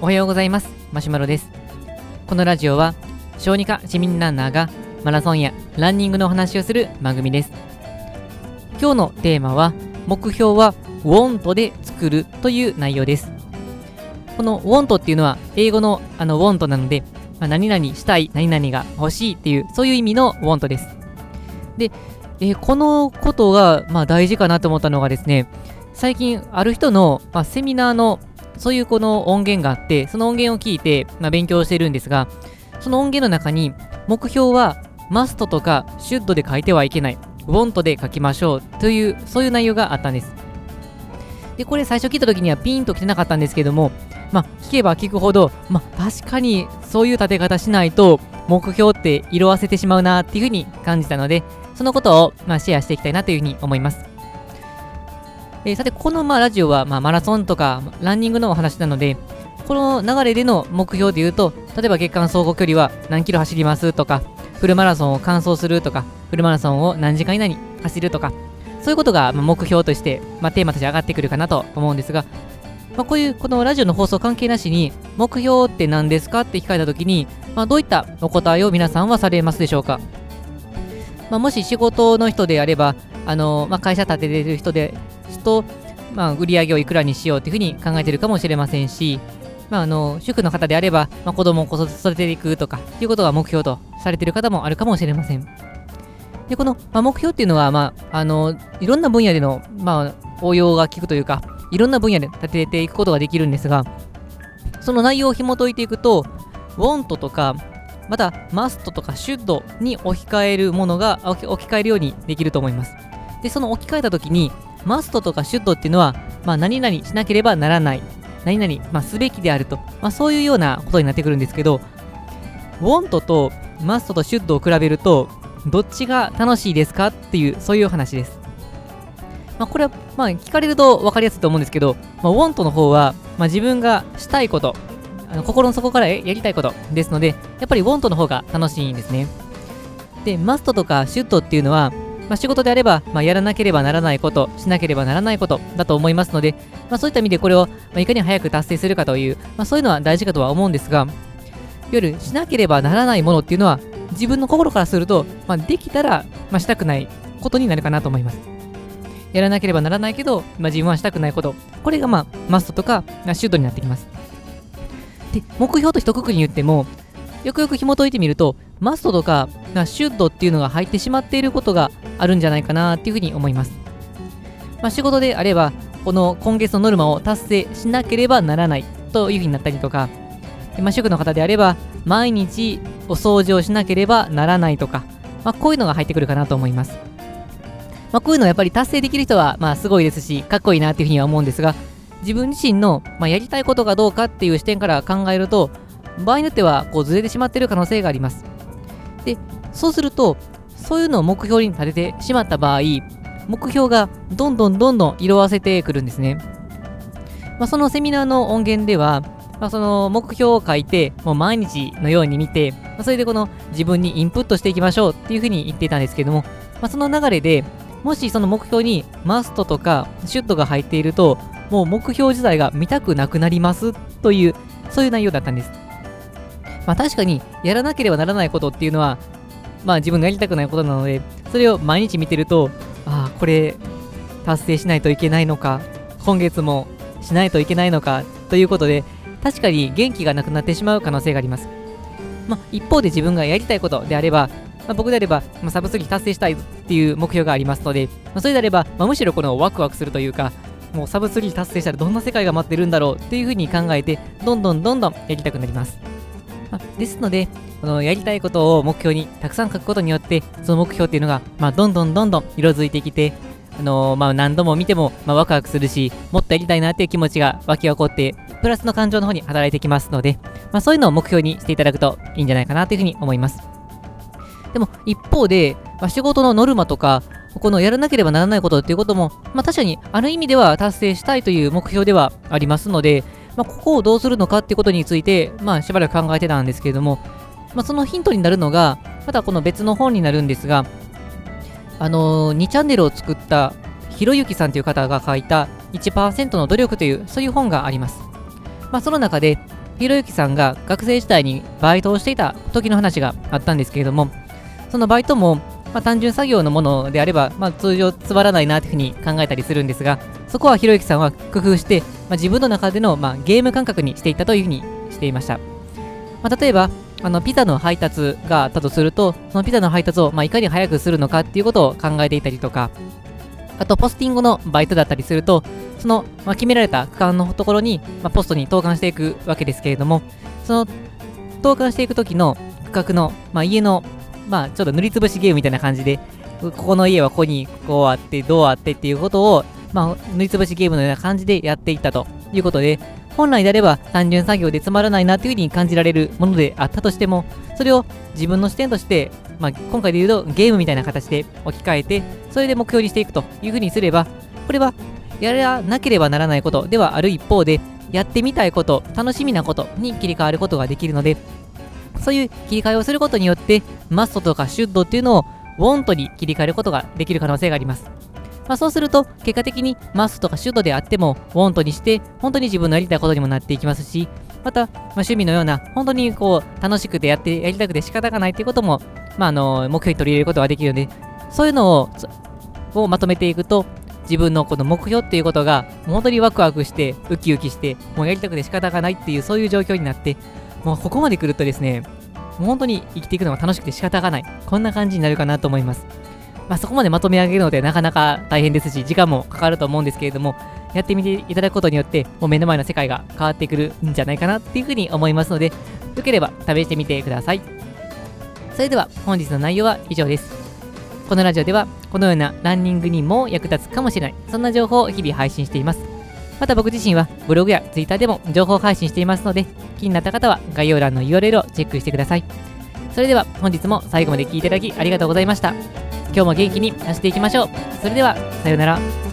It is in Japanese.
おはようございます。マシュマロです。このラジオは小児科市民ランナーがマラソンやランニングの話をする番組です。今日のテーマは目標は want で作るという内容です。この want っていうのは英語のあの want なので、まあ、何々したい何々が欲しいっていうそういう意味の want です。で、えー、このことが、まあ、大事かなと思ったのがですね最近ある人の、まあ、セミナーのそういうこの音源があって、その音源を聞いて、まあ、勉強しているんですが、その音源の中に、目標はマストとかシュッドで書いてはいけない、ウォントで書きましょうという、そういう内容があったんです。で、これ最初聞いた時にはピンと来てなかったんですけども、まあ、聞けば聞くほど、まあ、確かにそういう立て方しないと、目標って色あせてしまうなっていうふうに感じたので、そのことを、まあ、シェアしていきたいなというふうに思います。えー、さて、このまあラジオは、まあ、マラソンとかランニングのお話なので、この流れでの目標で言うと、例えば月間走行距離は何キロ走りますとか、フルマラソンを完走するとか、フルマラソンを何時間以内に走るとか、そういうことが目標として、まあ、テーマとして上がってくるかなと思うんですが、まあ、こういうこのラジオの放送関係なしに、目標って何ですかって聞かれたときに、まあ、どういったお答えを皆さんはされますでしょうか。まあ、もし仕事の人であれば、あのまあ、会社立ててる人ですと、まあ、売り上げをいくらにしようというふうに考えているかもしれませんし、まあ、あの主婦の方であれば、まあ、子供を育てていくとかいうことが目標とされている方もあるかもしれません。でこの、まあ、目標っていうのは、まあ、あのいろんな分野での、まあ、応用が効くというか、いろんな分野で立てていくことができるんですが、その内容を紐解いていくと、want とか、また must とか should に置き換えるものが置き換えるようにできると思います。で、その置き換えたときに、マストとかシュッドっていうのは、まあ、何々しなければならない、何々、まあ、すべきであると、まあ、そういうようなことになってくるんですけど、ウォントとマストとシュッドを比べると、どっちが楽しいですかっていう、そういう話です。まあ、これは、まあ、聞かれると分かりやすいと思うんですけど、まあ、ウォントの方は、まあ、自分がしたいこと、あの心の底からやりたいことですので、やっぱりウォントの方が楽しいんですね。で、マストとかシュッドっていうのは、まあ、仕事であれば、まあ、やらなければならないこと、しなければならないことだと思いますので、まあ、そういった意味でこれを、まあいかに早く達成するかという、まあそういうのは大事かとは思うんですが、夜しなければならないものっていうのは、自分の心からすると、まあできたら、まあしたくないことになるかなと思います。やらなければならないけど、まあ自分はしたくないこと。これが、まあ、マストとか、まあシュートになってきます。で、目標と一括りに言っても、よくよく紐解いてみると、マストとかシュッドっていうのが入ってしまっていることがあるんじゃないかなっていうふうに思います。まあ、仕事であれば、この今月のノルマを達成しなければならないというふうになったりとか、まあ、主婦の方であれば、毎日お掃除をしなければならないとか、まあ、こういうのが入ってくるかなと思います。まあ、こういうのはやっぱり達成できる人は、まあ、すごいですし、かっこいいなっていうふうには思うんですが、自分自身の、まあ、やりたいことがどうかっていう視点から考えると、場合によってはこうずれてしまっている可能性があります。で、そうすると、そういうのを目標に立ててしまった場合、目標がどんどんどんどん色あせてくるんですね。まあ、そのセミナーの音源では、まあ、その目標を書いて、もう毎日のように見て、まあ、それでこの自分にインプットしていきましょうっていうふうに言ってたんですけども、ま、その流れで、もしその目標にマストとかシュットが入っていると、もう目標自体が見たくなくなりますという、そういう内容だったんです。まあ確かにやらなければならないことっていうのは、まあ自分がやりたくないことなので、それを毎日見てると、ああ、これ達成しないといけないのか、今月もしないといけないのかということで、確かに元気がなくなってしまう可能性があります。まあ、一方で自分がやりたいことであれば、まあ、僕であれば、まあ、サブスリー達成したいっていう目標がありますので、まあ、それであれば、まあ、むしろこのワクワクするというか、もうサブスリー達成したらどんな世界が待ってるんだろうっていうふうに考えて、どんどんどんどんやりたくなります。まあ、ですので、このやりたいことを目標にたくさん書くことによって、その目標っていうのが、まあ、どんどんどんどん色づいてきて、あのー、まあ、何度も見ても、まあ、ワクワクするし、もっとやりたいなっていう気持ちが湧き起こって、プラスの感情の方に働いてきますので、まあ、そういうのを目標にしていただくといいんじゃないかなというふうに思います。でも、一方で、まあ、仕事のノルマとか、このやらなければならないことっていうことも、まあ、確かにある意味では達成したいという目標ではありますので、まあ、ここをどうするのかっていうことについて、まあ、しばらく考えてたんですけれども、まあ、そのヒントになるのが、またこの別の本になるんですが、あのー、2チャンネルを作ったひろゆきさんという方が書いた1%の努力というそういう本があります。まあ、その中でひろゆきさんが学生時代にバイトをしていた時の話があったんですけれども、そのバイトも、まあ、単純作業のものであれば、まあ、通常つまらないなというふうに考えたりするんですが、そこはひろゆきさんは工夫して、まあ、自分の中での、まあ、ゲーム感覚にしていったというふうにしていました。まあ、例えば、あのピザの配達があったとすると、そのピザの配達を、まあ、いかに早くするのかっていうことを考えていたりとか、あとポスティングのバイトだったりすると、その、まあ、決められた区間のところに、まあ、ポストに投函していくわけですけれども、その投函していくときの区画の、まあ、家の、まあ、ちょっと塗りつぶしゲームみたいな感じで、ここの家はここにこうあって、どうあってっていうことを、まあ、塗りつぶしゲームのような感じでやっていったということで、本来であれば単純作業でつまらないなというふうに感じられるものであったとしても、それを自分の視点として、まあ、今回で言うとゲームみたいな形で置き換えて、それで目標にしていくというふうにすれば、これはやらなければならないことではある一方で、やってみたいこと、楽しみなことに切り替わることができるので、そういう切り替えをすることによって、マストとかシュッドっていうのをウォントに切り替えることができる可能性があります。まあ、そうすると、結果的にマスとかシュートであっても、ウォントにして、本当に自分のやりたいことにもなっていきますし、また、まあ、趣味のような、本当にこう、楽しくてやって、やりたくて仕方がないっていうことも、まあ、あの、目標に取り入れることができるので、そういうのを、をまとめていくと、自分のこの目標っていうことが、本当にワクワクして、ウキウキして、もうやりたくて仕方がないっていう、そういう状況になって、もうここまで来るとですね、もう本当に生きていくのが楽しくて仕方がない。こんな感じになるかなと思います。まあ、そこまでまとめ上げるのでなかなか大変ですし、時間もかかると思うんですけれども、やってみていただくことによって、もう目の前の世界が変わってくるんじゃないかなっていうふうに思いますので、よければ試してみてください。それでは本日の内容は以上です。このラジオでは、このようなランニングにも役立つかもしれない、そんな情報を日々配信しています。また僕自身はブログや Twitter でも情報配信していますので、気になった方は概要欄の URL をチェックしてください。それでは本日も最後まで聴いていただきありがとうございました。今日も元気に走っていきましょう。それでは、さようなら。